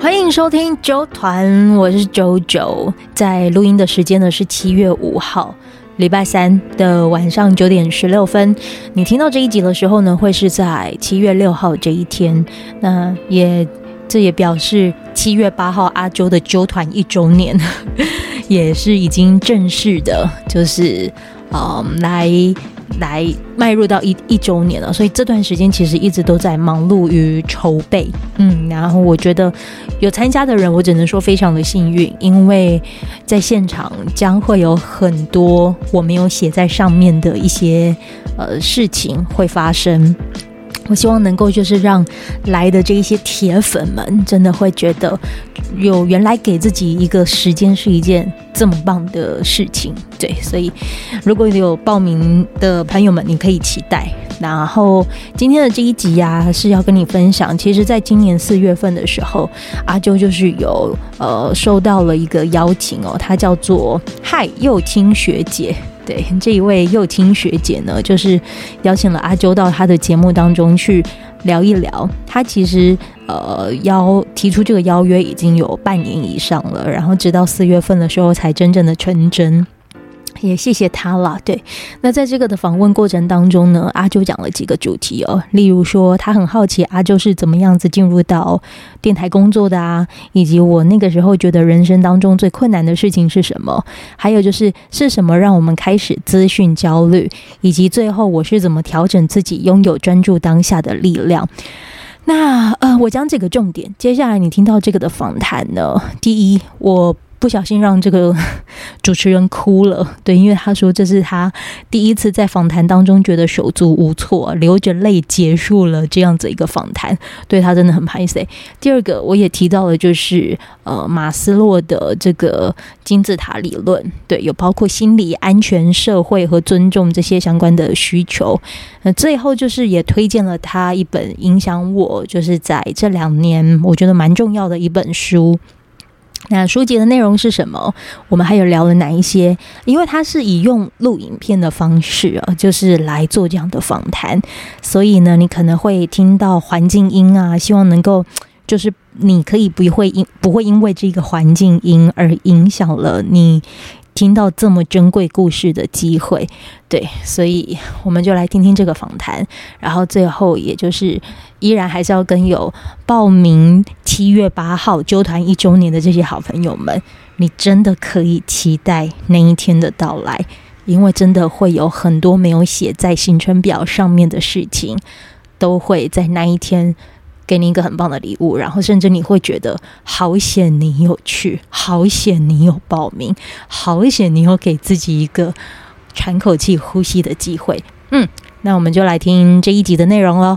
欢迎收听啾团，我是啾啾。在录音的时间呢是七月五号，礼拜三的晚上九点十六分。你听到这一集的时候呢，会是在七月六号这一天。那也这也表示七月八号阿啾的啾团一周年，也是已经正式的，就是嗯来。来迈入到一一周年了，所以这段时间其实一直都在忙碌于筹备，嗯，然后我觉得有参加的人，我只能说非常的幸运，因为在现场将会有很多我没有写在上面的一些呃事情会发生。我希望能够就是让来的这一些铁粉们真的会觉得，有原来给自己一个时间是一件这么棒的事情。对，所以如果有报名的朋友们，你可以期待。然后今天的这一集呀、是要跟你分享，其实在今年四月份的时候，阿啾就是有呃收到了一个邀请哦，她叫做嗨幼青学姐。对，这一位幼青学姐呢，就是邀请了阿周到她的节目当中去聊一聊。她其实呃邀提出这个邀约已经有半年以上了，然后直到四月份的时候才真正的成真。也谢谢他了。对，那在这个的访问过程当中呢，阿啾讲了几个主题哦，例如说他很好奇阿啾是怎么样子进入到电台工作的啊，以及我那个时候觉得人生当中最困难的事情是什么，还有就是是什么让我们开始资讯焦虑，以及最后我是怎么调整自己拥有专注当下的力量。那呃，我讲几个重点，接下来你听到这个的访谈呢，第一我。不小心让这个 主持人哭了，对，因为他说这是他第一次在访谈当中觉得手足无措，流着泪结束了这样子一个访谈，对他真的很拍谢。第二个，我也提到了，就是呃马斯洛的这个金字塔理论，对，有包括心理、安全、社会和尊重这些相关的需求。那最后就是也推荐了他一本影响我，就是在这两年我觉得蛮重要的一本书。那书籍的内容是什么？我们还有聊了哪一些？因为它是以用录影片的方式啊，就是来做这样的访谈，所以呢，你可能会听到环境音啊，希望能够就是你可以不会因不会因为这个环境音而影响了你。听到这么珍贵故事的机会，对，所以我们就来听听这个访谈。然后最后，也就是依然还是要跟有报名七月八号纠团一周年的这些好朋友们，你真的可以期待那一天的到来，因为真的会有很多没有写在行程表上面的事情，都会在那一天。给你一个很棒的礼物，然后甚至你会觉得好险你有去，好险你有报名，好险你有给自己一个喘口气、呼吸的机会。嗯，那我们就来听这一集的内容喽。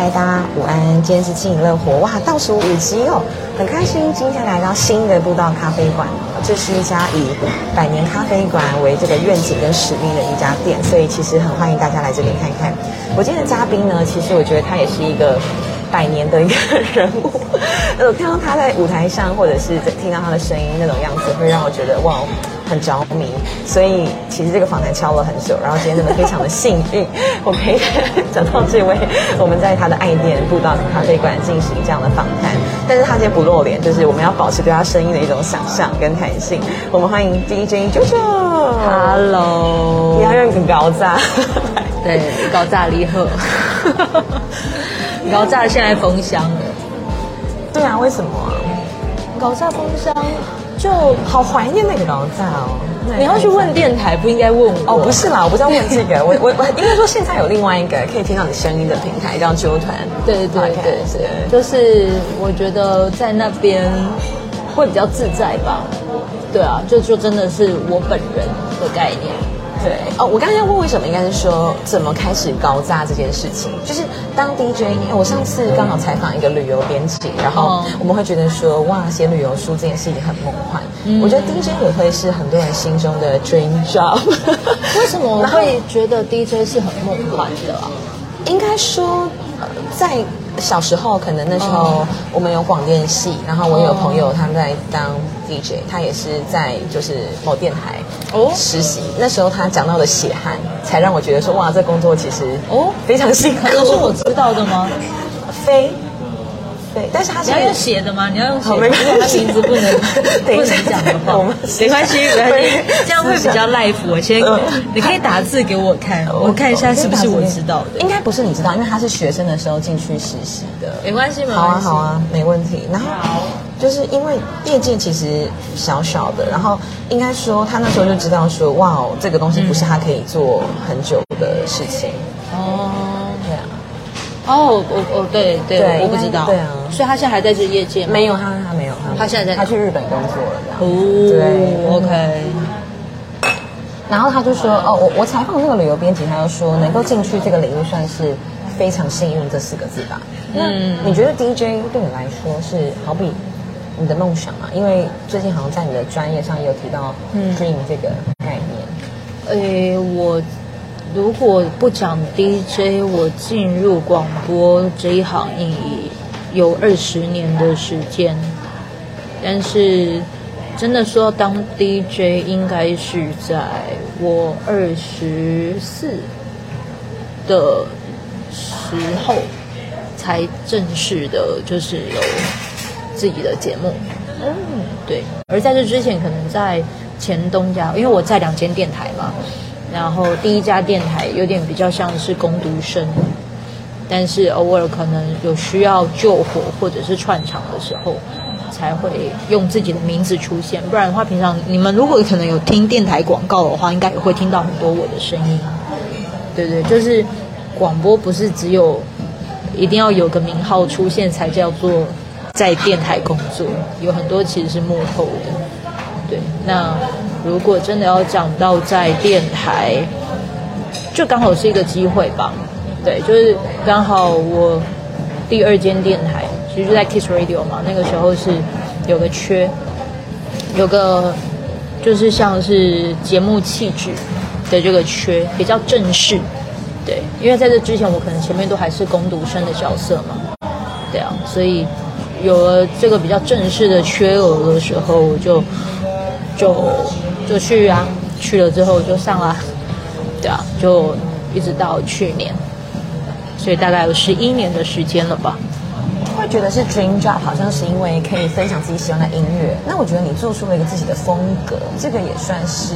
嗨，大家午安！今天是轻盈乐活哇，倒数五集哦，很开心今天来到新的步道咖啡馆。这是一家以百年咖啡馆为这个愿景跟使命的一家店，所以其实很欢迎大家来这边看看。我今天的嘉宾呢，其实我觉得他也是一个百年的一个 人物。呃，看到他在舞台上，或者是在听到他的声音那种样子，会让我觉得哇。很着迷，所以其实这个访谈敲了很久，然后今天真的非常的幸运，我可以 找到这位，我们在他的爱店步道咖啡馆进行这样的访谈，但是他今天不露脸，就是我们要保持对他声音的一种想象跟弹性。我们欢迎 DJ 啾啾，Hello，你要用很高炸，对，高炸离合，高炸现在封箱了，对啊，为什么啊？高炸封箱。就好怀念那个高炸哦！你要去问电台，不应该问我。哦，不是啦，我不是要问这个，我我我应该说现在有另外一个可以听到你声音的平台叫啾团。对对对对，就是我觉得在那边会比较自在吧。对啊，就就真的是我本人的概念。对哦，我刚才要问为什么，应该是说怎么开始搞炸这件事情。就是当 DJ，因为我上次刚好采访一个旅游编辑，然后我们会觉得说，哇，写旅游书这件事情很梦幻。嗯、我觉得 DJ 也会是很多人心中的 dream job。为什么我会觉得 DJ 是很梦幻的啊？应该说，在小时候，可能那时候我们有广电系，然后我有朋友他们在当 DJ，他也是在就是某电台。哦，实习那时候他讲到的血汗，才让我觉得说哇，这工作其实哦非常辛苦。可是我知道的吗？非。对，但是他是你要用写的吗？你要用写的，因为他名字不能 不能讲的话，没关系，没关系，这样会比较 live。我先，你可以打字给我看，我看一下是不是我知道的。应该不是你知道，因为他是学生的时候进去实习的。没关系，没关系。好啊，好啊，没问题。然后就是因为业界其实小小的，然后应该说他那时候就知道说，哇哦，这个东西不是他可以做很久的事情。哦。哦，我我对对，我不知道。对啊。所以他现在还在这业界吗？没有，他他没有，他现在在他去日本工作了，这样。哦，对，OK。然后他就说：“哦，我我采访那个旅游编辑，他就说能够进去这个领域算是非常幸运这四个字吧。嗯，那你觉得 DJ 对你来说是好比你的梦想吗？因为最近好像在你的专业上也有提到 dream 这个概念。诶，我如果不讲 DJ，我进入广播这一行意义。有二十年的时间，但是真的说当 DJ，应该是在我二十四的时候才正式的，就是有自己的节目。嗯，对。而在这之前，可能在前东家，因为我在两间电台嘛，然后第一家电台有点比较像是工读生。但是偶尔可能有需要救火或者是串场的时候，才会用自己的名字出现。不然的话，平常你们如果可能有听电台广告的话，应该也会听到很多我的声音。对对，就是广播不是只有一定要有个名号出现才叫做在电台工作，有很多其实是幕后的。对，那如果真的要讲到在电台，就刚好是一个机会吧。对，就是刚好我第二间电台其实就在 Kiss Radio 嘛，那个时候是有个缺，有个就是像是节目气质的这个缺，比较正式。对，因为在这之前我可能前面都还是工读生的角色嘛，对啊，所以有了这个比较正式的缺额的时候，我就就就去啊，去了之后就上了，对啊，就一直到去年。所以大概有十一年的时间了吧。会觉得是 dream job，好像是因为可以分享自己喜欢的音乐。那我觉得你做出了一个自己的风格，这个也算是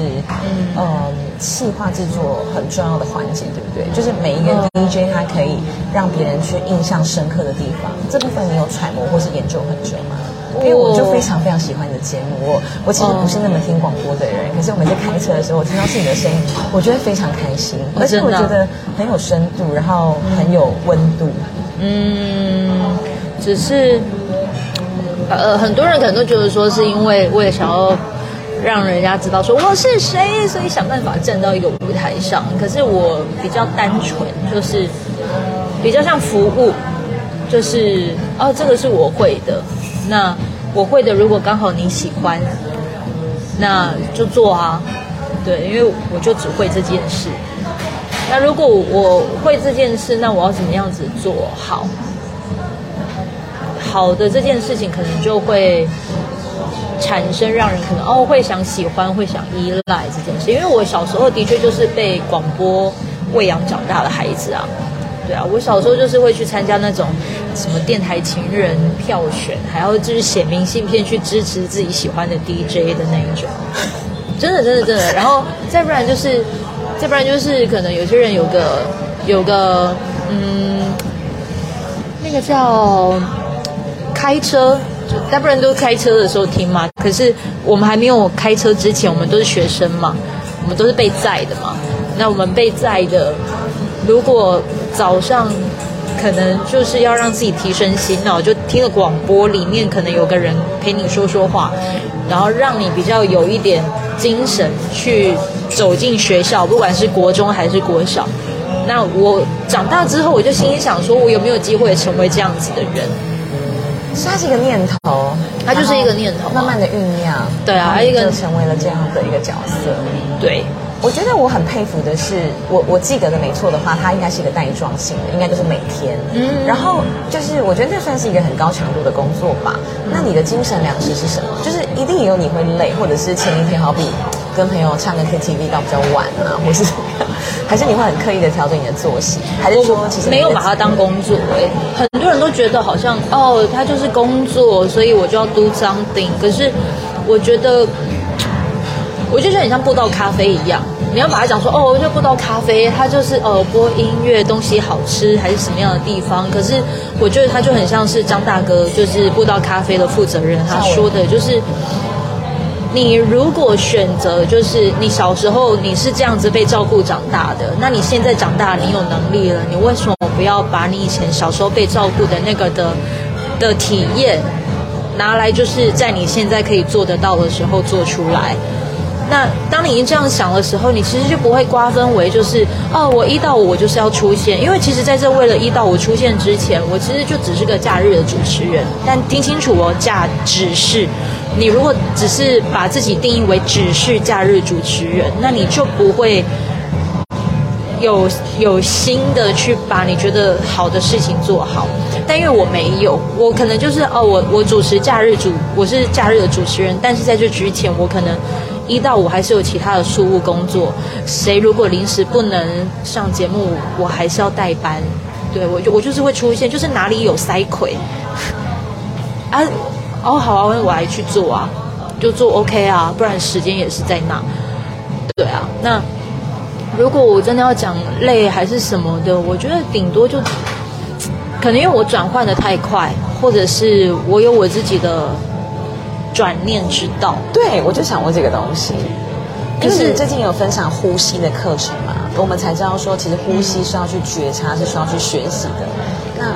嗯，企划制作很重要的环节，对不对？就是每一个 DJ 他可以让别人去印象深刻的地方，这部分你有揣摩或是研究很久吗？因为我就非常非常喜欢你的节目，我我其实不是那么听广播的人，可是我每次开车的时候，我听到是你的声音，我觉得非常开心，而且我觉得很有深度，然后很有温度。嗯，只是呃，很多人可能都觉得说，是因为为了想要让人家知道说我是谁，所以想办法站到一个舞台上。可是我比较单纯，就是比较像服务，就是哦，这个是我会的。那我会的，如果刚好你喜欢，那就做啊。对，因为我就只会这件事。那如果我会这件事，那我要怎么样子做好？好的这件事情，可能就会产生让人可能哦会想喜欢，会想依赖这件事。因为我小时候的确就是被广播喂养长大的孩子啊。对啊，我小时候就是会去参加那种什么电台情人票选，还要就是写明信片去支持自己喜欢的 DJ 的那一种，真的真的真的。然后再不然就是，再不然就是可能有些人有个有个嗯，那个叫开车，再不然都开车的时候听嘛。可是我们还没有开车之前，我们都是学生嘛，我们都是被载的嘛。那我们被载的，如果早上可能就是要让自己提神醒脑，就听了广播，里面可能有个人陪你说说话，然后让你比较有一点精神去走进学校，不管是国中还是国小。那我长大之后，我就心里想说，我有没有机会成为这样子的人？是它是一个念头，它就是一个念头，慢慢的酝酿。对啊，一个就成为了这样的一个角色。对。我觉得我很佩服的是，我我记得的没错的话，它应该是一个带状性的，应该就是每天。嗯。然后就是，我觉得这算是一个很高强度的工作吧。那你的精神粮食是什么？就是一定也有你会累，或者是前一天好比跟朋友唱个 KTV 到比较晚啊，或是还是你会很刻意的调整你的作息，还是说其实没有把它当工作？哎，很多人都觉得好像哦，他就是工作，所以我就要 do something。可是我觉得，我就觉得很像布道咖啡一样。你要把它讲说哦，我就布道咖啡，它就是呃播音乐，东西好吃还是什么样的地方？可是我觉得它就很像是张大哥，就是布道咖啡的负责人，他说的就是，你如果选择就是你小时候你是这样子被照顾长大的，那你现在长大你有能力了，你为什么不要把你以前小时候被照顾的那个的的体验拿来，就是在你现在可以做得到的时候做出来？那当你已经这样想的时候，你其实就不会瓜分为就是哦，我一到五我就是要出现，因为其实在这为了一到五出现之前，我其实就只是个假日的主持人。但听清楚哦，假只是你如果只是把自己定义为只是假日主持人，那你就不会有有心的去把你觉得好的事情做好。但因为我没有，我可能就是哦，我我主持假日主，我是假日的主持人，但是在这之前，我可能。一到五还是有其他的事务工作，谁如果临时不能上节目，我还是要代班。对，我就我就是会出现，就是哪里有塞葵啊，哦好啊，我来去做啊，就做 OK 啊，不然时间也是在那。对啊，那如果我真的要讲累还是什么的，我觉得顶多就可能因为我转换的太快，或者是我有我自己的。转念之道，对，我就想问这个东西。可是最近有分享呼吸的课程嘛？我们才知道说，其实呼吸是要去觉察，是需要去学习的。那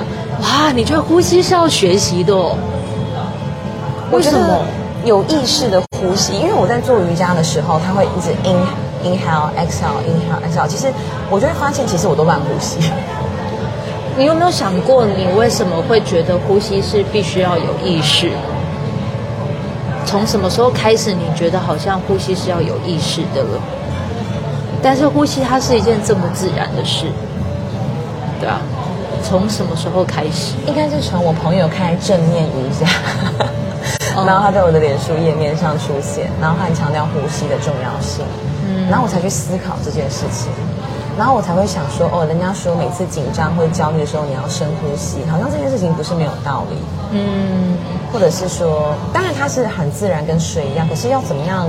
哇，你觉得呼吸是要学习的哦？为什么？有意识的呼吸，因为我在做瑜伽的时候，它会一直 in inhale exhale inhale exhale。其实我就会发现，其实我都乱呼吸。你有没有想过，你为什么会觉得呼吸是必须要有意识？从什么时候开始，你觉得好像呼吸是要有意识的了？但是呼吸它是一件这么自然的事，对啊。从什么时候开始？应该是从我朋友开正念瑜伽，然后他在我的脸书页面上出现，然后他很强调呼吸的重要性，嗯，然后我才去思考这件事情。然后我才会想说，哦，人家说每次紧张或焦虑的时候，你要深呼吸，好像这件事情不是没有道理。嗯，或者是说，当然它是很自然，跟水一样，可是要怎么样，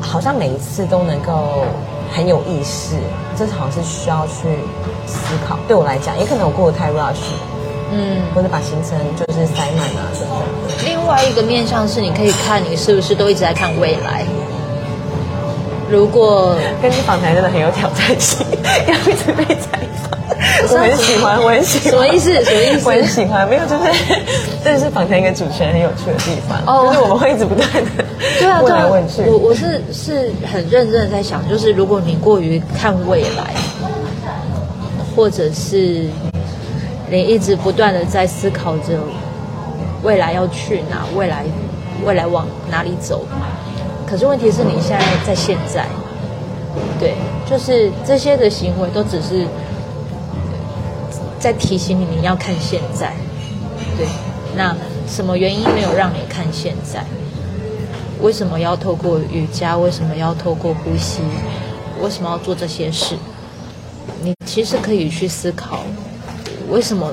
好像每一次都能够很有意识，这好像是需要去思考。对我来讲，也可能我过得太 rush，嗯，或者把行程就是塞满了等等。另外一个面向是，你可以看你是不是都一直在看未来。如果跟你访谈真的很有挑战性，要一直被采访，我很喜欢，我很喜欢。什么意思？什么意思？我很喜欢，没有，就是 这是访谈一个主持人很有趣的地方。哦，就是我们会一直不断的对啊，问来问去。我我是是很认真的在想，就是如果你过于看未来，或者是你一直不断的在思考着未来要去哪，未来未来往哪里走。可是问题是你现在在现在，对，就是这些的行为都只是在提醒你，你要看现在，对。那什么原因没有让你看现在？为什么要透过瑜伽？为什么要透过呼吸？为什么要做这些事？你其实可以去思考，为什么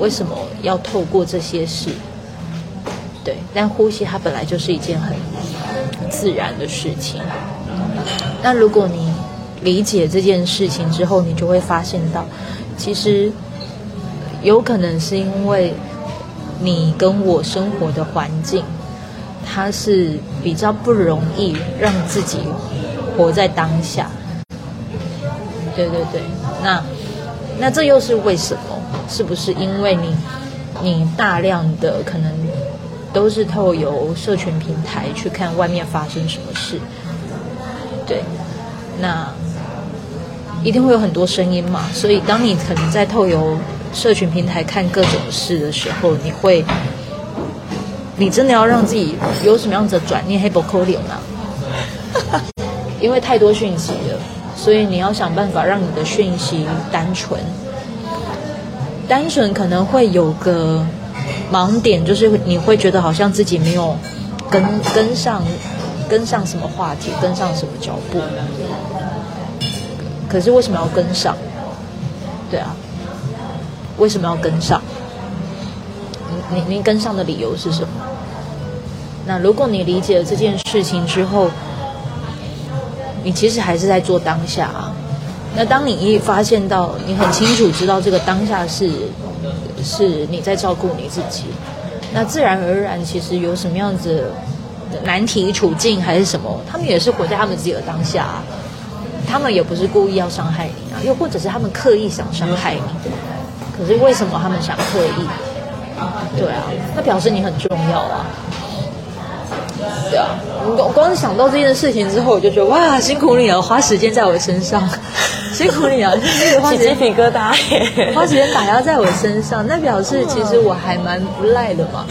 为什么要透过这些事？对，但呼吸它本来就是一件很。自然的事情。那如果你理解这件事情之后，你就会发现到，其实有可能是因为你跟我生活的环境，它是比较不容易让自己活在当下。对对对，那那这又是为什么？是不是因为你你大量的可能？都是透由社群平台去看外面发生什么事，对，那一定会有很多声音嘛。所以当你可能在透由社群平台看各种事的时候，你会，你真的要让自己有什么样子的转念，黑不扣脸呢？因为太多讯息了，所以你要想办法让你的讯息单纯，单纯可能会有个。盲点就是你会觉得好像自己没有跟跟上跟上什么话题，跟上什么脚步。可是为什么要跟上？对啊，为什么要跟上？您您跟上的理由是什么？那如果你理解了这件事情之后，你其实还是在做当下啊。那当你一发现到，你很清楚知道这个当下是是你在照顾你自己，那自然而然，其实有什么样子的难题处境还是什么，他们也是活在他们自己的当下啊。他们也不是故意要伤害你啊，又或者是他们刻意想伤害你。可是为什么他们想刻意？对啊，那表示你很重要啊。对啊，我光是想到这件事情之后，我就觉得哇，辛苦你了，花时间在我身上，辛苦你了，就是花鸡皮疙瘩，花时间打压在我身上，那表示其实我还蛮不赖的嘛。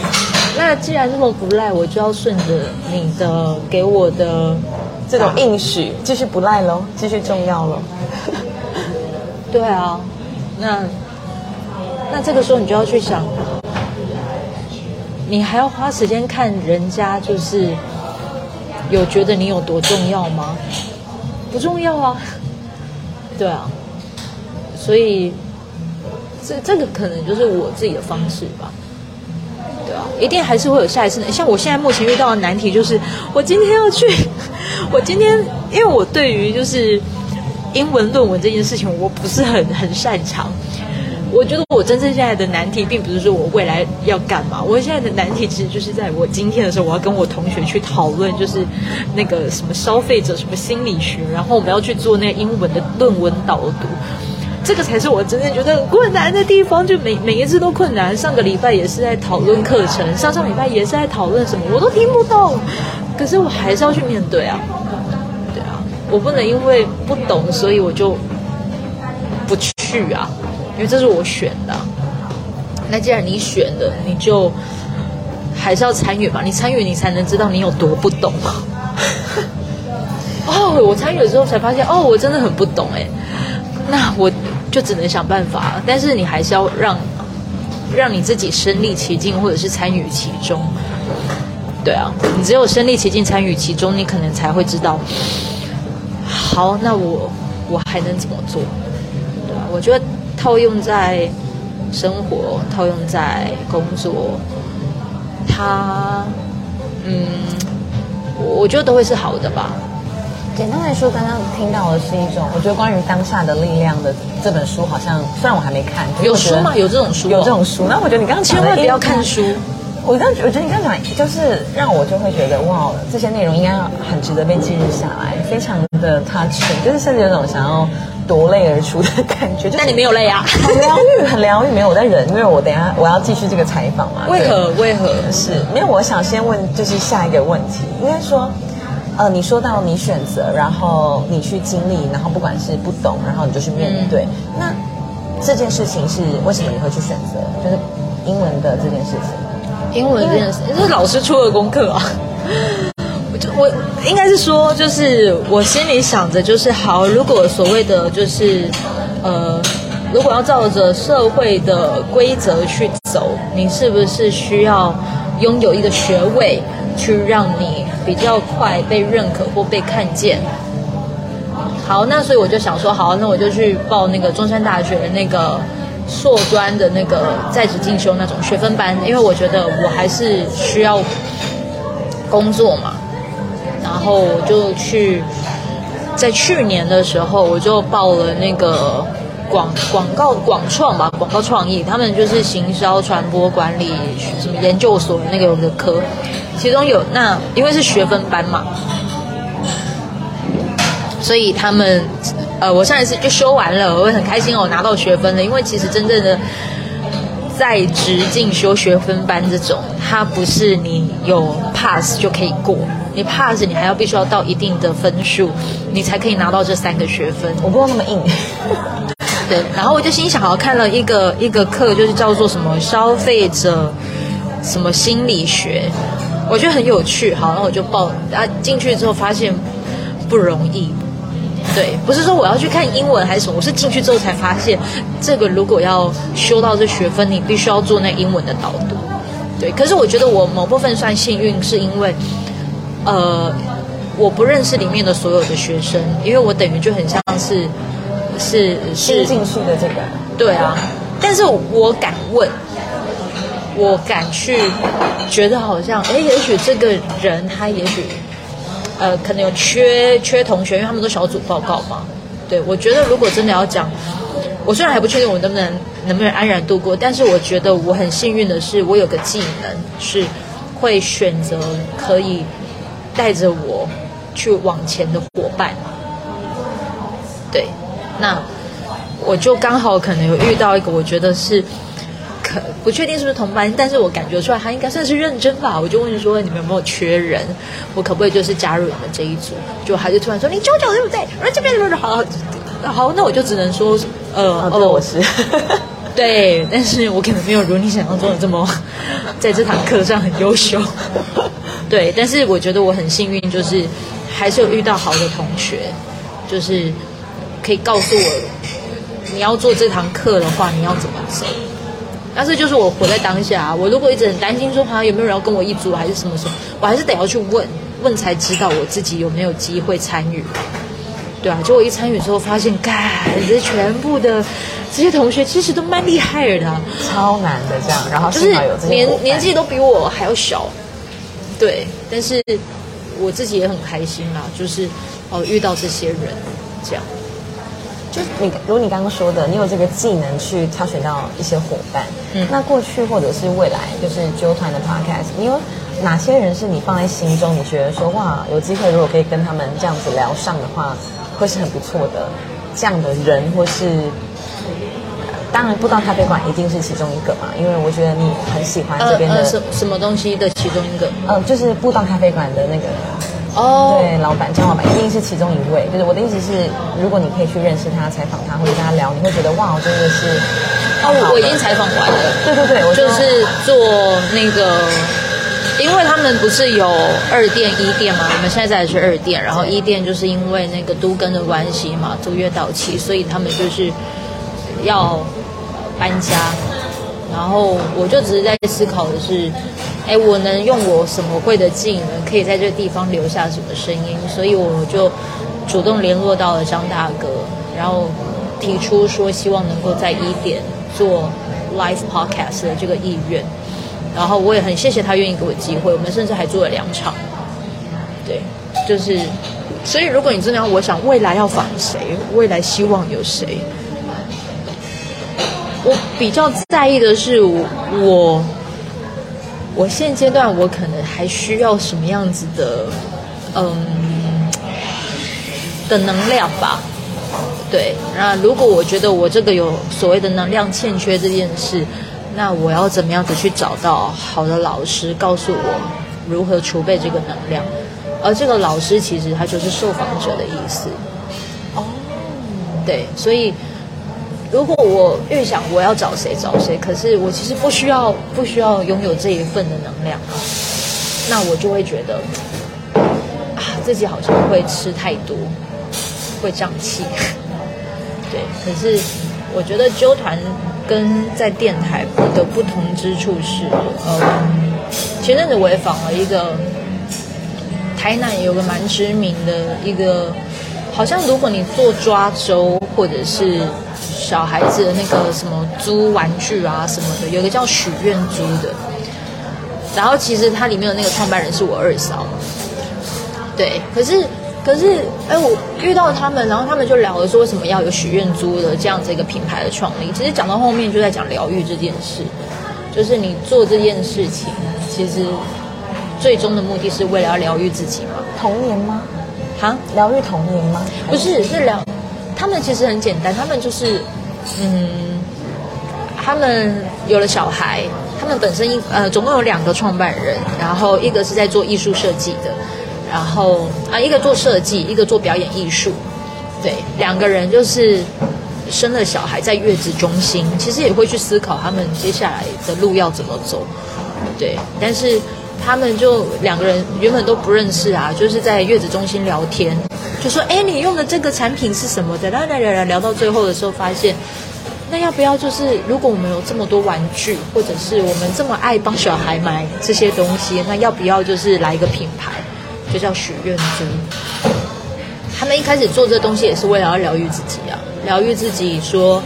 那既然这么不赖，我就要顺着你的给我的这种应许，继续不赖喽，继续重要喽。对啊，那那这个时候你就要去想。你还要花时间看人家，就是有觉得你有多重要吗？不重要啊，对啊，所以这这个可能就是我自己的方式吧，一定还是会有下一次的。像我现在目前遇到的难题就是，我今天要去，我今天因为我对于就是英文论文这件事情，我不是很很擅长。我觉得我真正现在的难题，并不是说我未来要干嘛。我现在的难题，其实就是在我今天的时候，我要跟我同学去讨论，就是那个什么消费者什么心理学，然后我们要去做那个英文的论文导读。这个才是我真正觉得很困难的地方，就每每一次都困难。上个礼拜也是在讨论课程，上上礼拜也是在讨论什么，我都听不懂。可是我还是要去面对啊，对啊，我不能因为不懂，所以我就不去啊。因为这是我选的，那既然你选的，你就还是要参与嘛。你参与，你才能知道你有多不懂啊。哦，我参与了之后才发现，哦，我真的很不懂哎。那我就只能想办法。但是你还是要让让你自己身历其境，或者是参与其中。对啊，你只有身历其境、参与其中，你可能才会知道。好，那我我还能怎么做？对啊，我觉得。套用在生活，套用在工作，它，嗯，我觉得都会是好的吧。简单来说，刚刚听到的是一种，我觉得关于当下的力量的这本书，好像虽然我还没看，有书吗？有这种书？有这种书。那我觉得你刚刚千万不要看书。我刚，我觉得你刚刚讲，就是让我就会觉得哇，这些内容应该很值得被记录下来，非常的 touching，就是甚至有种想要。夺泪而出的感觉，但你没有泪啊？很疗愈，很疗愈。没有，我在忍，因为我等一下我要继续这个采访嘛。为何？为何？是，因为我想先问，就是下一个问题，应该说，呃，你说到你选择，然后你去经历，然后不管是不懂，然后你就去面对。嗯、那这件事情是为什么你会去选择？就是英文的这件事情。英文这件事，这是老师出的功课啊。我应该是说，就是我心里想着，就是好。如果所谓的就是，呃，如果要照着社会的规则去走，你是不是需要拥有一个学位，去让你比较快被认可或被看见？好，那所以我就想说，好，那我就去报那个中山大学的那个硕专的那个在职进修那种学分班，因为我觉得我还是需要工作嘛。然后我就去，在去年的时候，我就报了那个广广告广创吧，广告创意，他们就是行销传播管理什么研究所的那个有个科，其中有那因为是学分班嘛，所以他们呃，我上一次就修完了，我会很开心哦，拿到学分了，因为其实真正的在职进修学分班这种，它不是你有 pass 就可以过。你 pass，你还要必须要到一定的分数，你才可以拿到这三个学分。我不用那么硬。对，然后我就心想，好，看了一个一个课，就是叫做什么消费者什么心理学，我觉得很有趣。好，然后我就报啊进去之后发现不容易。对，不是说我要去看英文还是什么，我是进去之后才发现，这个如果要修到这学分，你必须要做那英文的导读。对，可是我觉得我某部分算幸运，是因为。呃，我不认识里面的所有的学生，因为我等于就很像是是是进去的这个，对啊，但是我敢问，我敢去觉得好像，哎，也许这个人他也许呃可能有缺缺同学，因为他们都小组报告嘛。对，我觉得如果真的要讲，我虽然还不确定我能不能能不能安然度过，但是我觉得我很幸运的是，我有个技能是会选择可以带着我去往前的伙伴。对，那我就刚好可能有遇到一个，我觉得是可不确定是不是同班，但是我感觉出来他应该算是认真吧。我就问说，你们有没有缺人？我可不可以就是加入你们这一组？就还是突然说你九九对不对？而这边的好。好，那我就只能说，呃，哦，哦我是，对，但是我可能没有如你想象中的这么，在这堂课上很优秀，对，但是我觉得我很幸运，就是还是有遇到好的同学，就是可以告诉我，你要做这堂课的话，你要怎么走。但是就是我活在当下，我如果一直很担心说，好像有没有人要跟我一组，还是什么什么，我还是得要去问问才知道我自己有没有机会参与。对啊，结果一参与之后发现，干，这全部的这些同学其实都蛮厉害的，超难的这样。然后就是年年纪都比我还要小，对。但是我自己也很开心啦，就是哦遇到这些人，这样。就是你如你刚刚说的，你有这个技能去挑选到一些伙伴，嗯，那过去或者是未来，就是啾团的 podcast，你有哪些人是你放在心中？你觉得说哇，有机会如果可以跟他们这样子聊上的话。会是很不错的这样的人，或是当然，布道咖啡馆一定是其中一个嘛，因为我觉得你很喜欢这边的、呃呃、什什么东西的其中一个，嗯、呃，就是布道咖啡馆的那个哦，对，老板张老板一定是其中一位。就是我的意思是，如果你可以去认识他、采访他或者跟他聊，你会觉得哇，真的是哦，我已经采访完了，对对对，我就是做那个。因为他们不是有二店一店嘛，我们现在在的是二店，然后一店就是因为那个都更的关系嘛，租约到期，所以他们就是要搬家。然后我就只是在思考的是，哎，我能用我什么会的技能，可以在这个地方留下什么声音？所以我就主动联络到了张大哥，然后提出说希望能够在一点做 live podcast 的这个意愿。然后我也很谢谢他愿意给我机会，我们甚至还做了两场。对，就是，所以如果你真的要，我想未来要访谁，未来希望有谁，我比较在意的是我，我现阶段我可能还需要什么样子的，嗯，的能量吧。对，那如果我觉得我这个有所谓的能量欠缺这件事。那我要怎么样子去找到好的老师，告诉我如何储备这个能量？而这个老师其实他就是受访者的意思。哦，对，所以如果我预想我要找谁找谁，可是我其实不需要不需要拥有这一份的能量，那我就会觉得啊，自己好像会吃太多，会胀气。对，可是我觉得啾团。跟在电台的不同之处是，呃，前阵子我也访了一个台南有个蛮知名的一个，好像如果你做抓周或者是小孩子的那个什么租玩具啊什么的，有个叫许愿租的，然后其实它里面的那个创办人是我二嫂，对，可是。可是，哎，我遇到他们，然后他们就聊了说，为什么要有许愿租的这样子一个品牌的创立？其实讲到后面就在讲疗愈这件事，就是你做这件事情，其实最终的目的是为了要疗愈自己嘛。童年吗？哈？疗愈童年吗？不是，是疗。他们其实很简单，他们就是，嗯，他们有了小孩，他们本身一呃，总共有两个创办人，然后一个是在做艺术设计的。然后啊，一个做设计，一个做表演艺术，对，两个人就是生了小孩，在月子中心，其实也会去思考他们接下来的路要怎么走，对。但是他们就两个人原本都不认识啊，就是在月子中心聊天，就说：“哎，你用的这个产品是什么的？”聊聊聊聊，聊到最后的时候，发现那要不要就是，如果我们有这么多玩具，或者是我们这么爱帮小孩买这些东西，那要不要就是来一个品牌？就叫许愿珠。他们一开始做这东西也是为了要疗愈自己啊，疗愈自己说，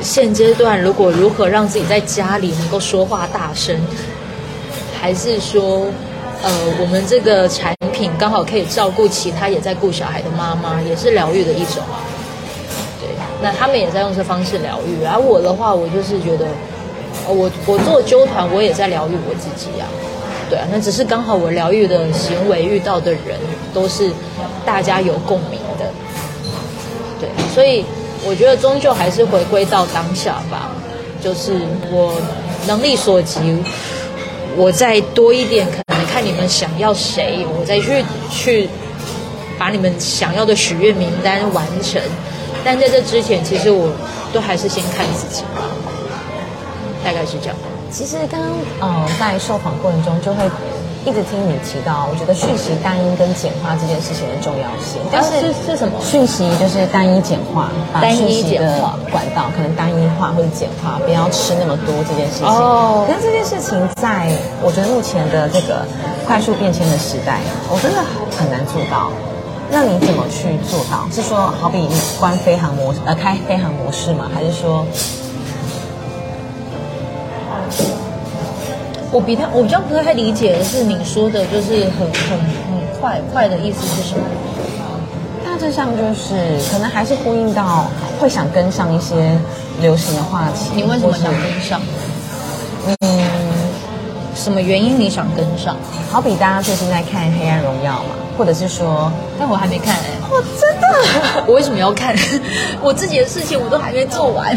现阶段如果如何让自己在家里能够说话大声，还是说，呃，我们这个产刚好可以照顾其他也在顾小孩的妈妈，也是疗愈的一种啊。对，那他们也在用这方式疗愈，而我的话，我就是觉得，我我做纠团，我也在疗愈我自己啊。对啊，那只是刚好我疗愈的行为遇到的人都是大家有共鸣的，对，所以我觉得终究还是回归到当下吧，就是我能力所及，我再多一点，可看你们想要谁，我再去去把你们想要的许愿名单完成。但在这之前，其实我都还是先看自己吧，大概是这样。其实刚刚呃在受访过程中就会一直听你提到，我觉得讯息单一跟简化这件事情的重要性。但是、啊、是，是什么？讯息就是单一简化，把讯息的管道可能单一化或者简化，不要吃那么多这件事情。哦。可是这件事情在我觉得目前的这个快速变迁的时代，我真的很难做到。那你怎么去做到？是说好比你关飞航模式呃开飞航模式吗？还是说？我比他，我比较不太理解的是你说的，就是很很很快快的意思是什么？大致上就是可能还是呼应到会想跟上一些流行的话题。你为什么想跟上？嗯，什么原因你想跟上？好比大家最近在看《黑暗荣耀》嘛，或者是说，但我还没看哎、欸，我真的，我为什么要看？我自己的事情我都还没做完。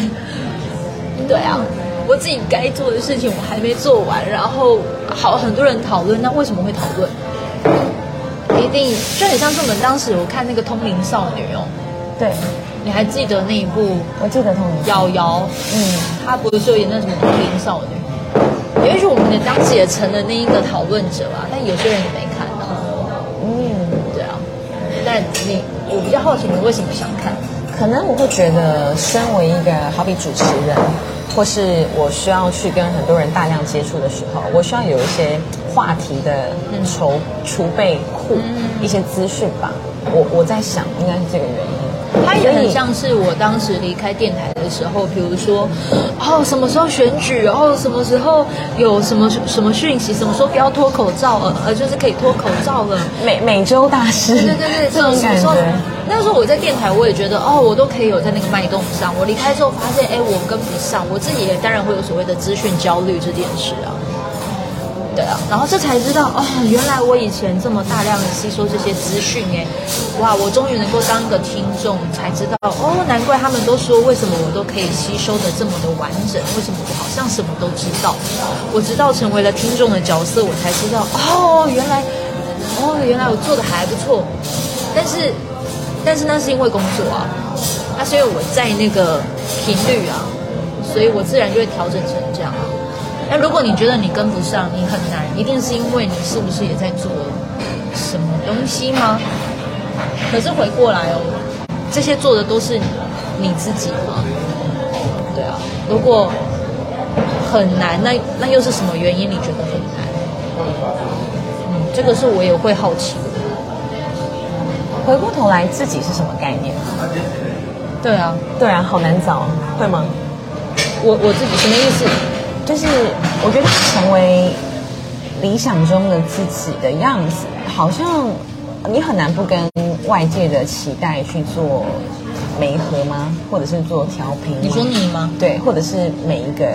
对啊。我自己该做的事情我还没做完，然后好很多人讨论，那为什么会讨论？一定就很像是我们当时我看那个《通灵少女》哦，对，你还记得那一部？我记得《通灵少女》。瑶瑶，嗯，她不是说演那什么《通灵少女》？也许我们的当时也成了那一个讨论者吧，但有些人也没看到。嗯，对啊。但你，我比较好奇，你为什么想看？可能我会觉得，身为一个好比主持人。或是我需要去跟很多人大量接触的时候，我需要有一些话题的筹储备库，一些资讯吧。我我在想，应该是这个原因。它也很像是我当时离开电台的时候，比如说，哦，什么时候选举，然后什么时候有什么什么讯息，什么时候不要脱口罩了，呃，就是可以脱口罩了。每每周大事，对对对，这种感觉。那时候我在电台，我也觉得哦，我都可以有在那个脉动上。我离开之后发现，哎，我跟不上，我自己也当然会有所谓的资讯焦虑这件事啊。对啊，然后这才知道哦，原来我以前这么大量的吸收这些资讯哎，哇，我终于能够当一个听众，才知道哦，难怪他们都说为什么我都可以吸收的这么的完整，为什么我好像什么都知道？我直到成为了听众的角色，我才知道哦，原来哦，原来我做的还不错，但是但是那是因为工作啊，那是因为我在那个频率啊，所以我自然就会调整成这样啊。那如果你觉得你跟不上，你很难，一定是因为你是不是也在做什么东西吗？可是回过来哦，这些做的都是你自己吗？对啊，如果很难，那那又是什么原因你觉得很难？嗯，这个是我也会好奇的。回过头来，自己是什么概念？对啊，对啊，好难找，会吗？我我自己什么意思？就是我觉得成为理想中的自己的样子，好像你很难不跟外界的期待去做媒合吗？或者是做调频？你说你吗？对，或者是每一个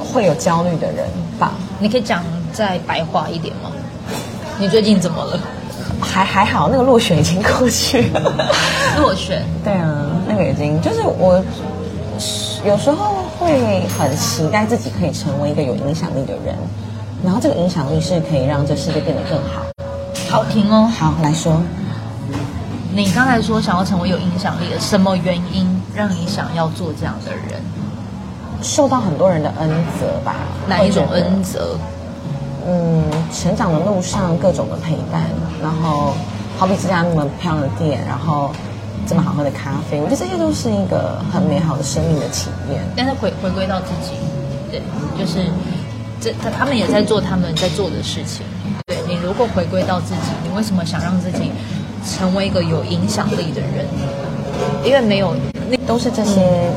会有焦虑的人吧？你可以讲再白话一点吗？你最近怎么了？还还好，那个落选已经过去了。落选？对啊，那个已经就是我有时候。会很期待自己可以成为一个有影响力的人，然后这个影响力是可以让这世界变得更好。好听哦，好来说。你刚才说想要成为有影响力的，什么原因让你想要做这样的人？受到很多人的恩泽吧？哪一种恩泽？嗯，成长的路上各种的陪伴，然后好比这家那么漂亮的店，然后。这么好喝的咖啡，我觉得这些都是一个很美好的生命的体验。但是回回归到自己，对，就是这他他们也在做他们在做的事情。对，你如果回归到自己，你为什么想让自己成为一个有影响力的人？因为没有，那都是这些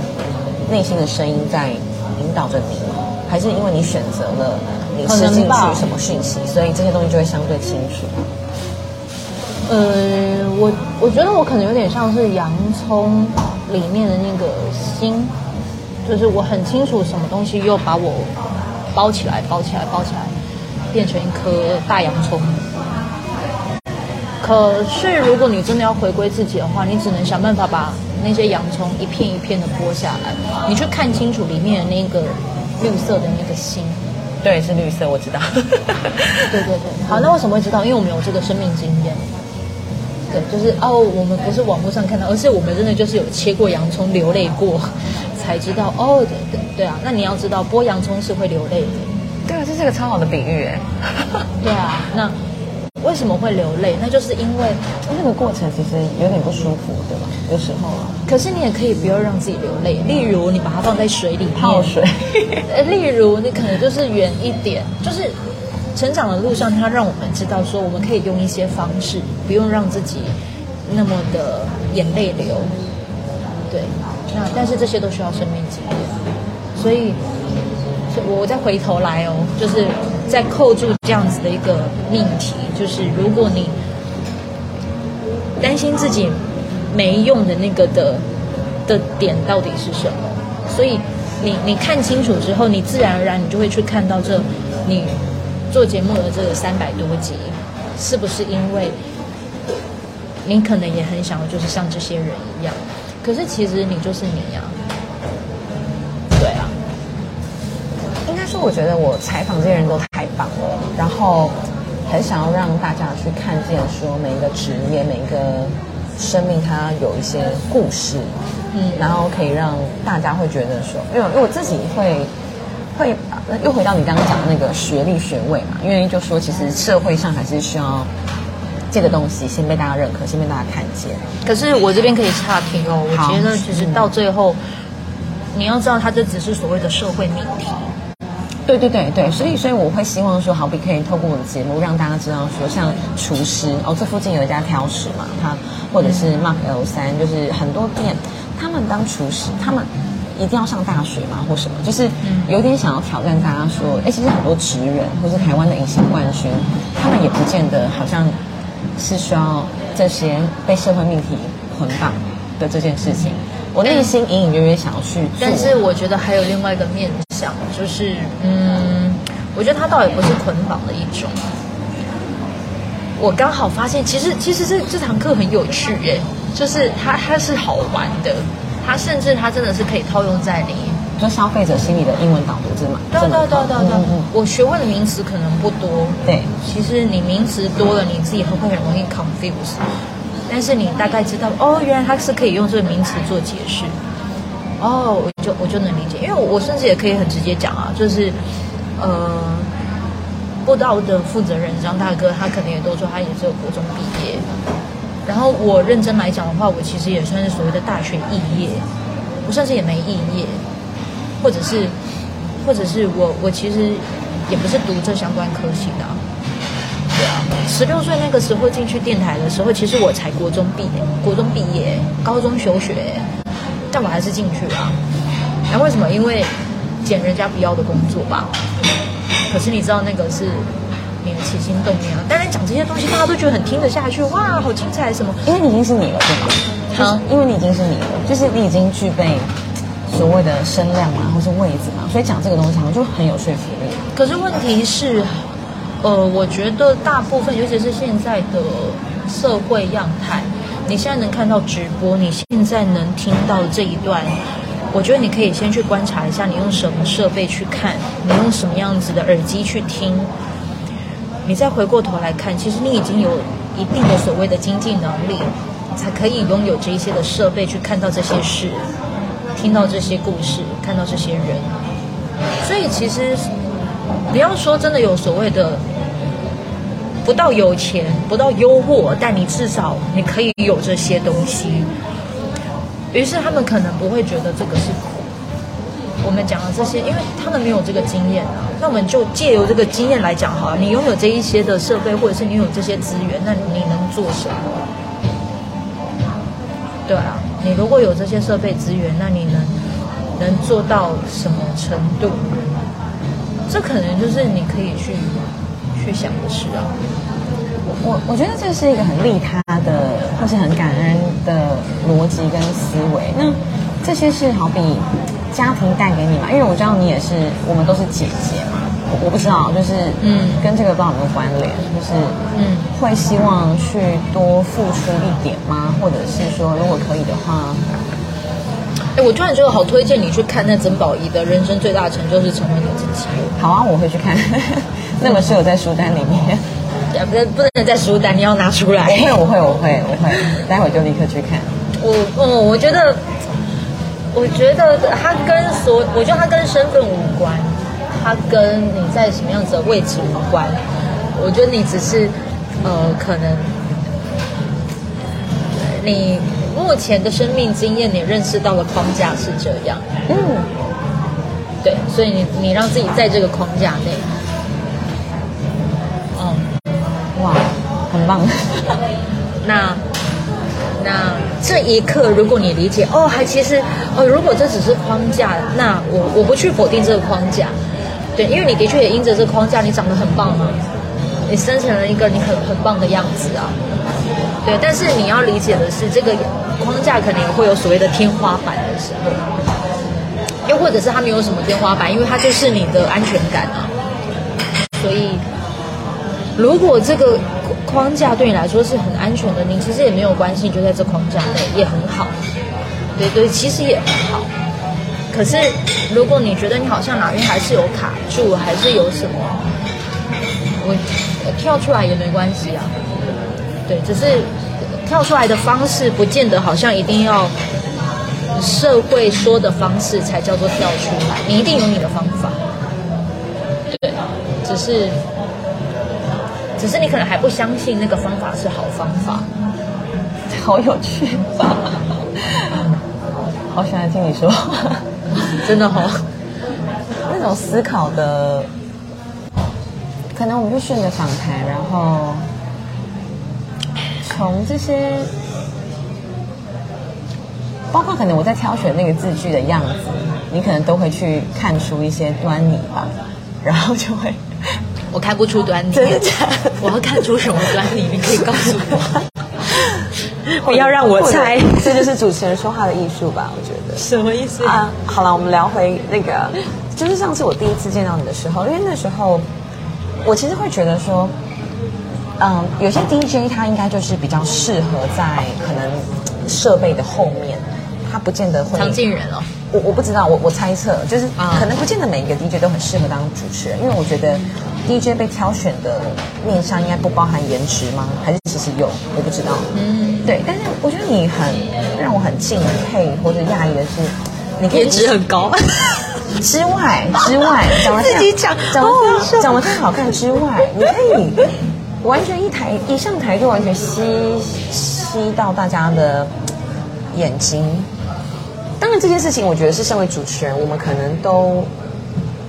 内心的声音在引导着你，还是因为你选择了你吃进去什么讯息，所以这些东西就会相对清楚？呃，我我觉得我可能有点像是洋葱里面的那个心，就是我很清楚什么东西又把我包起来，包起来，包起来，变成一颗大洋葱。可是，如果你真的要回归自己的话，你只能想办法把那些洋葱一片一片的剥下来，你去看清楚里面的那个绿色的那个心。对，是绿色，我知道。对对对，好，那为什么会知道？因为我们有这个生命经验。对，就是哦，我们不是网络上看到，而是我们真的就是有切过洋葱，流泪过，才知道哦。对对对啊，那你要知道，剥洋葱是会流泪的。对啊，这是个超好的比喻哎。对啊，那。为什么会流泪？那就是因为那个过程其实有点不舒服，对吧？有时候啊。可是你也可以不要让自己流泪。例如，你把它放在水里泡水。例如，你可能就是远一点。就是成长的路上，它让我们知道说，我们可以用一些方式，不用让自己那么的眼泪流。对。那但是这些都需要生命经验。所以，我再回头来哦，就是。在扣住这样子的一个命题，就是如果你担心自己没用的那个的的点到底是什么，所以你你看清楚之后，你自然而然你就会去看到这你做节目的这个三百多集，是不是因为你可能也很想要就是像这些人一样，可是其实你就是你呀。我觉得我采访这些人都太棒了，然后很想要让大家去看见，说每一个职业、每一个生命，它有一些故事，嗯，然后可以让大家会觉得说，因为因为我自己会会又回到你刚刚讲的那个学历学位嘛，因为就说其实社会上还是需要这个东西先被大家认可，先被大家看见。可是我这边可以岔题哦，我觉得其实到最后，你要知道，它这只是所谓的社会命题。对对对对，所以所以我会希望说，好比可以透过我的节目让大家知道说，像厨师哦，这附近有一家挑食嘛，他或者是 Mark L 三，就是很多店，他们当厨师，他们一定要上大学嘛，或什么，就是有点想要挑战大家说，哎，其实很多职人或是台湾的隐形冠军，他们也不见得好像是需要这些被社会命题捆绑的这件事情。我内心隐隐约约想要去做，但是我觉得还有另外一个面向，就是嗯，我觉得它倒也不是捆绑的一种。我刚好发现，其实其实这这堂课很有趣耶，就是它它是好玩的，它甚至它真的是可以套用在你，就消费者心理的英文导读，这嘛？对对对对对，嗯嗯，我学会的名词可能不多，对，其实你名词多了，你自己会不会很容易 confuse？但是你大概知道哦，原来它是可以用这个名词做解释，哦，我就我就能理解，因为我我甚至也可以很直接讲啊，就是，呃，布道的负责人张大哥，他可能也都说他也是有国中毕业，然后我认真来讲的话，我其实也算是所谓的大学肄业，我甚至也没肄业，或者是，或者是我我其实也不是读这相关科系的。十六岁那个时候进去电台的时候，其实我才国中毕业，国中毕业，高中休学，但我还是进去了。那为什么？因为捡人家不要的工作吧。可是你知道那个是你的起心动念啊。当然讲这些东西，大家都觉得很听得下去，哇，好精彩什么？因为你已经是你了，对吗？好，因为你已经是你了，就是你已经具备所谓的声量嘛，或是位置嘛，所以讲这个东西好像就很有说服力。可是问题是。呃，我觉得大部分，尤其是现在的社会样态，你现在能看到直播，你现在能听到这一段，我觉得你可以先去观察一下，你用什么设备去看，你用什么样子的耳机去听，你再回过头来看，其实你已经有一定的所谓的经济能力，才可以拥有这一些的设备去看到这些事，听到这些故事，看到这些人，所以其实不要说真的有所谓的。不到有钱，不到优渥，但你至少你可以有这些东西。于是他们可能不会觉得这个是苦，我们讲的这些，因为他们没有这个经验啊，那我们就借由这个经验来讲好了。你拥有这一些的设备，或者是你有这些资源，那你能做什么？对啊，你如果有这些设备资源，那你能能做到什么程度？这可能就是你可以去去想的事啊。我我觉得这是一个很利他的，或是很感恩的逻辑跟思维。那这些是好比家庭带给你嘛？因为我知道你也是，我们都是姐姐嘛。我，我不知道，就是嗯，跟这个不知道有没有关联？就是嗯，会希望去多付出一点吗？或者是说，如果可以的话，哎，我突然觉得好推荐你去看那曾宝仪的人生最大成就是成为你自己。好啊，我会去看。那本书有在书单里面。不能不能在书单，你要拿出来。我会，我会，我会，我会，待会就立刻去看。我，嗯，我觉得，我觉得他跟所，我觉得他跟身份无关，他跟你在什么样子的位置无关。我觉得你只是，呃，可能你目前的生命经验，你认识到的框架是这样。嗯，对，所以你你让自己在这个框架内。嗯，哇很棒，那那这一刻，如果你理解哦，还其实哦，如果这只是框架，那我我不去否定这个框架，对，因为你的确也因着这个框架，你长得很棒嘛，你生成了一个你很很棒的样子啊，对，但是你要理解的是，这个框架可能会有所谓的天花板的时候，又或者是它没有什么天花板，因为它就是你的安全感啊，所以如果这个。框架对你来说是很安全的，你其实也没有关系，就在这框架内也很好。对对，其实也很好。可是如果你觉得你好像哪边还是有卡住，还是有什么，我跳出来也没关系啊。对，只是跳出来的方式不见得好像一定要社会说的方式才叫做跳出来，你一定有你的方法。对，只是。只是你可能还不相信那个方法是好方法，好有趣，好喜欢听你说，真的好、哦，那种思考的，可能我们就顺着访谈，然后从这些，包括可能我在挑选那个字句的样子，你可能都会去看出一些端倪吧，然后就会。我看不出端倪，真的假的？我要看出什么端倪？你可以告诉我，不要让我猜。这就是主持人说话的艺术吧？我觉得。什么意思啊？好了，我们聊回那个，就是上次我第一次见到你的时候，因为那时候我其实会觉得说，嗯，有些 DJ 他应该就是比较适合在可能设备的后面，他不见得会。常进人哦。我我不知道，我我猜测，就是可能不见得每一个 DJ 都很适合当主持人，因为我觉得 DJ 被挑选的面相应该不包含颜值吗？还是其实有？我不知道。嗯，对。但是我觉得你很让我很敬佩或者讶异的是，你颜值很高之外之外，长得自己讲长得长得太好看之外，你可以完全一台一上台就完全吸吸到大家的眼睛。当然，这件事情我觉得是身为主持人，我们可能都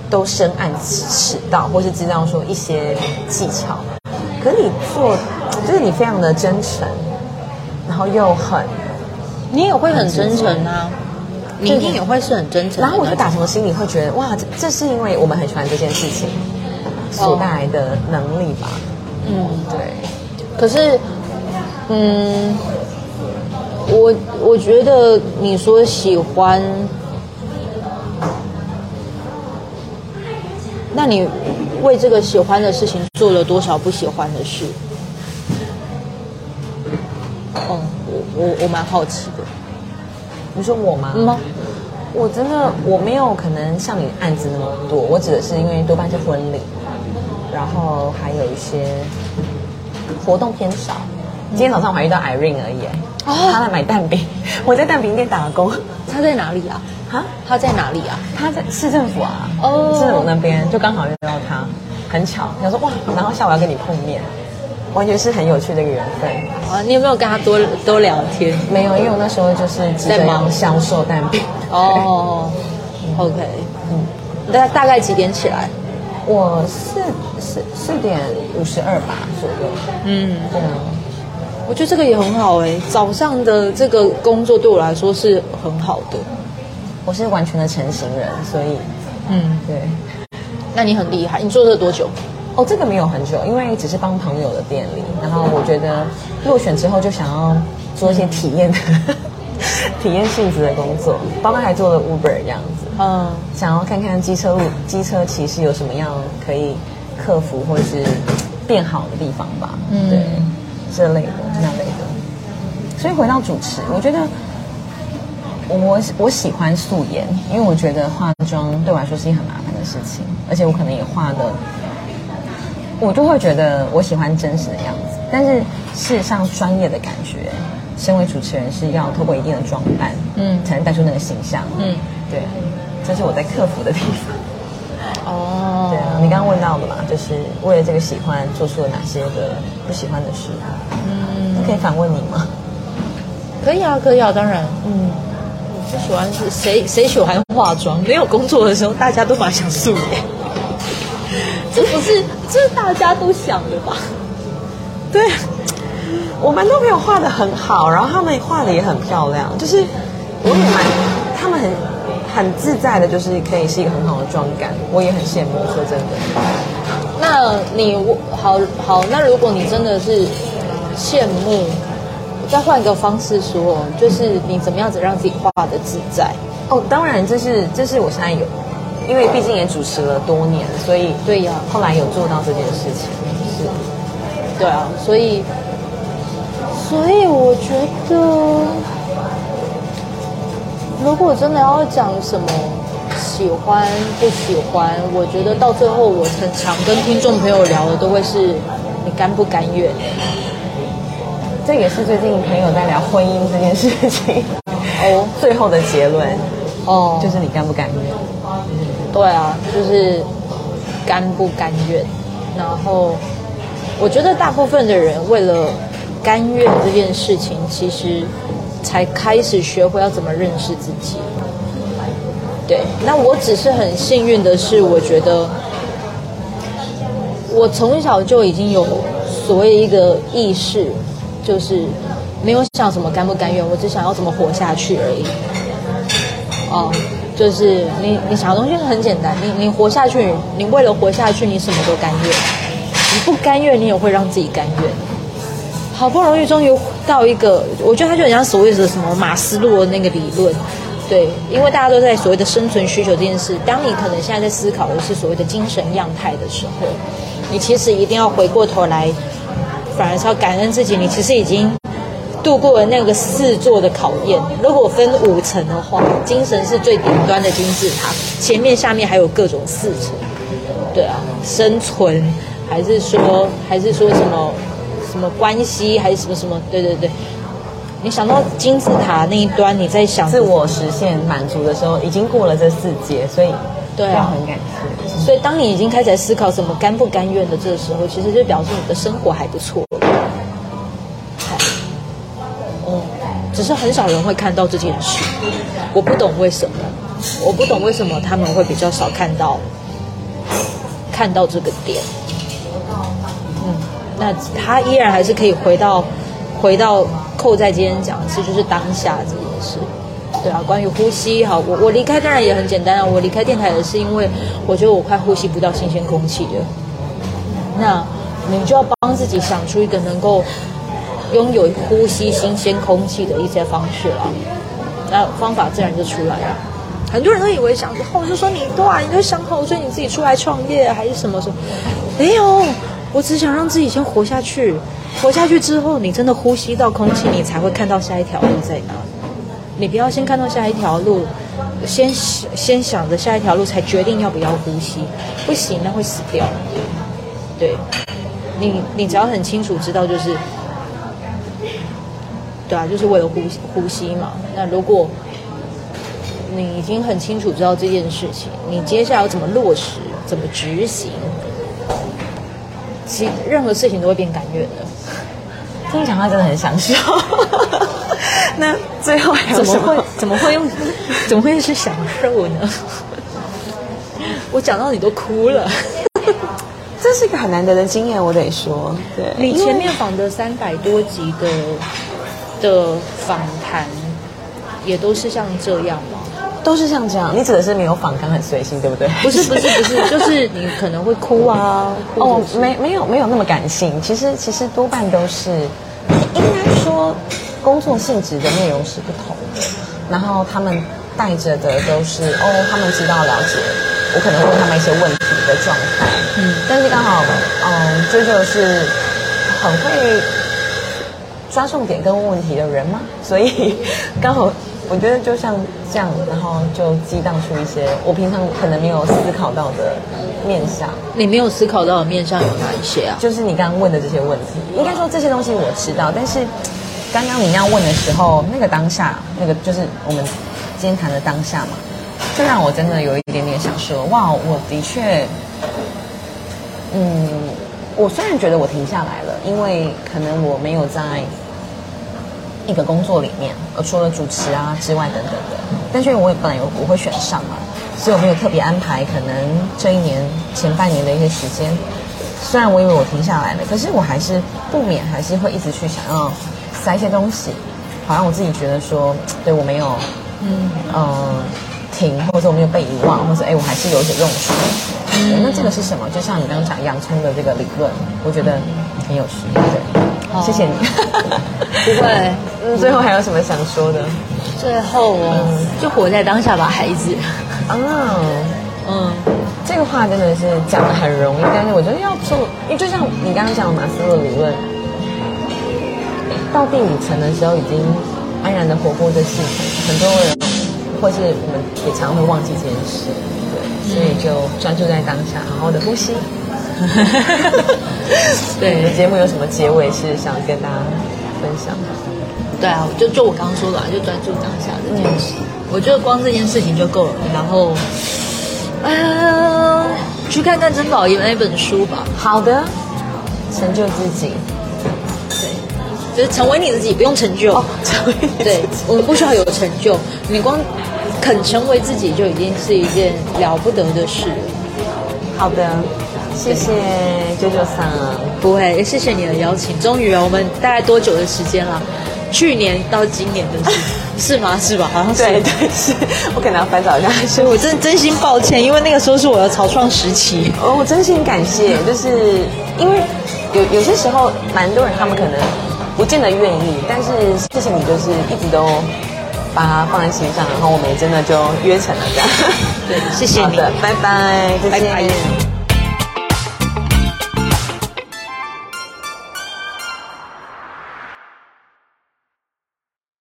都深谙此道，或是知道说一些技巧。可是你做，就是你非常的真诚，然后又很，你也会很真诚啊，你一定也会是很真诚。然后我就打从心里会觉得，哇，这这是因为我们很喜欢这件事情所带来的能力吧？嗯，对。可是，嗯。我我觉得你说喜欢，那你为这个喜欢的事情做了多少不喜欢的事？哦，我我我蛮好奇的。你说我吗？嗯，我真的我没有可能像你案子那么多，我指的是因为多半是婚礼，然后还有一些活动偏少。今天早上我还遇到 Irene 而已，哦，他来买蛋饼，我在蛋饼店打工。他在哪里啊？哈？他在哪里啊？他在市政府啊。哦，市政府那边就刚好遇到他，很巧。他说哇，然后下午要跟你碰面，完全是很有趣的一个缘分。啊，你有没有跟他多多聊天？没有，因为我那时候就是在忙销售蛋饼。哦，OK，嗯，大大概几点起来？我四四四点五十二吧左右。嗯，对啊。我觉得这个也很好哎，早上的这个工作对我来说是很好的。我是完全的成型人，所以，嗯，对。那你很厉害，你做了多久？哦，这个没有很久，因为只是帮朋友的店里。然后我觉得落选之后就想要做一些体验的、嗯、体验性质的工作，包括还做了 Uber 这样子。嗯，想要看看机车路机车骑士有什么样可以克服或者是变好的地方吧。嗯，对，这类的那类的。所以回到主持，我觉得我我喜欢素颜，因为我觉得化妆对我来说是一件很麻烦的事情，而且我可能也化的。我就会觉得我喜欢真实的样子，但是事实上专业的感觉，身为主持人是要透过一定的装扮，嗯，才能带出那个形象，嗯，对，这是我在克服的地方。哦，对啊，你刚刚问到的嘛，就是为了这个喜欢做出了哪些的不喜欢的事？嗯，那可以反问你吗？可以啊，可以啊，当然，嗯，我不喜欢是谁谁喜欢化妆？没有工作的时候，大家都蛮想素颜。这不是，这是大家都想的吧？对，我们都没有画的很好，然后他们画的也很漂亮，就是我也蛮，他们很很自在的，就是可以是一个很好的妆感，我也很羡慕。说真的，那你好好，那如果你真的是羡慕，再换一个方式说，就是你怎么样子让自己画的自在？哦，当然，这是这是我现在有。因为毕竟也主持了多年，所以对呀，后来有做到这件事情，是，对啊，所以，所以我觉得，如果真的要讲什么喜欢不喜欢，我觉得到最后我很常跟听众朋友聊的都会是你甘不甘愿？这也是最近朋友在聊婚姻这件事情哦，最后的结论哦，就是你甘不甘愿？对啊，就是甘不甘愿。然后我觉得大部分的人为了甘愿这件事情，其实才开始学会要怎么认识自己。对，那我只是很幸运的是，我觉得我从小就已经有所谓一个意识，就是没有想什么甘不甘愿，我只想要怎么活下去而已。哦。就是你，你想的东西很简单。你，你活下去，你为了活下去，你什么都甘愿。你不甘愿，你也会让自己甘愿。好不容易，终于到一个，我觉得它就很像所谓的什么马斯洛的那个理论，对，因为大家都在所谓的生存需求这件事。当你可能现在在思考的是所谓的精神样态的时候，你其实一定要回过头来，反而是要感恩自己。你其实已经。度过了那个四座的考验。如果分五层的话，精神是最顶端的金字塔，前面、下面还有各种四层。对啊，生存还是说还是说什么什么关系还是什么什么？对对对。你想到金字塔那一端，你在想自我实现满足的时候，已经过了这四阶，所以对啊，很感谢。所以当你已经开始在思考什么甘不甘愿的这个时候，其实就表示你的生活还不错。只是很少人会看到这件事，我不懂为什么，我不懂为什么他们会比较少看到，看到这个点。那他依然还是可以回到，回到扣在今天讲的是就是当下这件事。对啊，关于呼吸，好，我我离开当然也很简单啊，我离开电台也是因为我觉得我快呼吸不到新鲜空气了。那你就要帮自己想出一个能够。拥有呼吸新鲜空气的一些方式了，那方法自然就出来了。很多人都以为想之后就说你对啊，你就想好，所以你自己出来创业还是什么什么？没有，我只想让自己先活下去。活下去之后，你真的呼吸到空气，你才会看到下一条路在哪。你不要先看到下一条路，先先想着下一条路才决定要不要呼吸，不行，那会死掉。对，你你只要很清楚知道就是。对啊，就是为了呼吸呼吸嘛。那如果你已经很清楚知道这件事情，你接下来要怎么落实、怎么执行，其任何事情都会变甘愿的。听讲话真的很想笑，那最后还有怎么会怎么会用怎么会是享受呢？我讲到你都哭了。这是一个很难得的经验，我得说。对，你前面访的三百多集的的访谈，也都是像这样吗？都是像这样。你指的是没有反抗很随性，对不对？不是不是不是，就是你可能会哭啊。哦，没没有没有那么感性。其实其实多半都是，应该说工作性质的内容是不同的。然后他们带着的都是哦，他们知道了解。我可能问他们一些问题的状态，嗯，但是刚好，嗯，这就是很会抓重点跟问问题的人嘛，所以 刚好我觉得就像这样，然后就激荡出一些我平常可能没有思考到的面向。你没有思考到的面向有哪一些啊？就是你刚刚问的这些问题，应该说这些东西我知道，但是刚刚你那样问的时候，那个当下，那个就是我们今天谈的当下嘛。就让我真的有一点点想说，哇，我的确，嗯，我虽然觉得我停下来了，因为可能我没有在一个工作里面，呃，除了主持啊之外等等的，但是因为我也本来有我会选上嘛，所以我没有特别安排，可能这一年前半年的一些时间，虽然我以为我停下来了，可是我还是不免还是会一直去想要塞一些东西，好让我自己觉得说，对我没有，嗯嗯。呃停，或者我没有被遗忘，或者哎，我还是有一些用处。那这个是什么？就像你刚刚讲洋葱的这个理论，我觉得很有趣。对，哦、谢谢你。不会。嗯，最后还有什么想说的？最后哦，嗯、就活在当下吧，孩子。啊、哦，嗯，这个话真的是讲的很容易，但是我觉得要做，因为就像你刚刚讲的马斯洛理论，到第五层的时候，已经安然的活过这系统，很多人。或是我们也常会忘记这件事，对，所以就专注在当下，好好的呼吸。对，你的节目有什么结尾是想跟大家分享的？对啊，就就我刚刚说的，就专注当下这件事。嗯、我觉得光这件事情就够了。然后，呃，去看看曾宝仪那本书吧。好的，成就自己。对，就是成为你自己，不用成就。哦、成为。对，我们不需要有成就，你光。肯成为自己就已经是一件了不得的事。好的，谢谢九九桑。不会，谢谢你的邀请。终于，我们大概多久的时间了？去年到今年的事，是吗？是吧？好像是。对对是。我可能要翻找一下，所以我真真心抱歉，因为那个时候是我的草创时期。哦，我真心感谢，就是因为有有些时候，蛮多人他们可能不见得愿意，但是谢谢你，就是一直都。把它放在心上，然后我们也真的就约成了这样。对，谢谢你。好的，拜拜，再见。拜拜。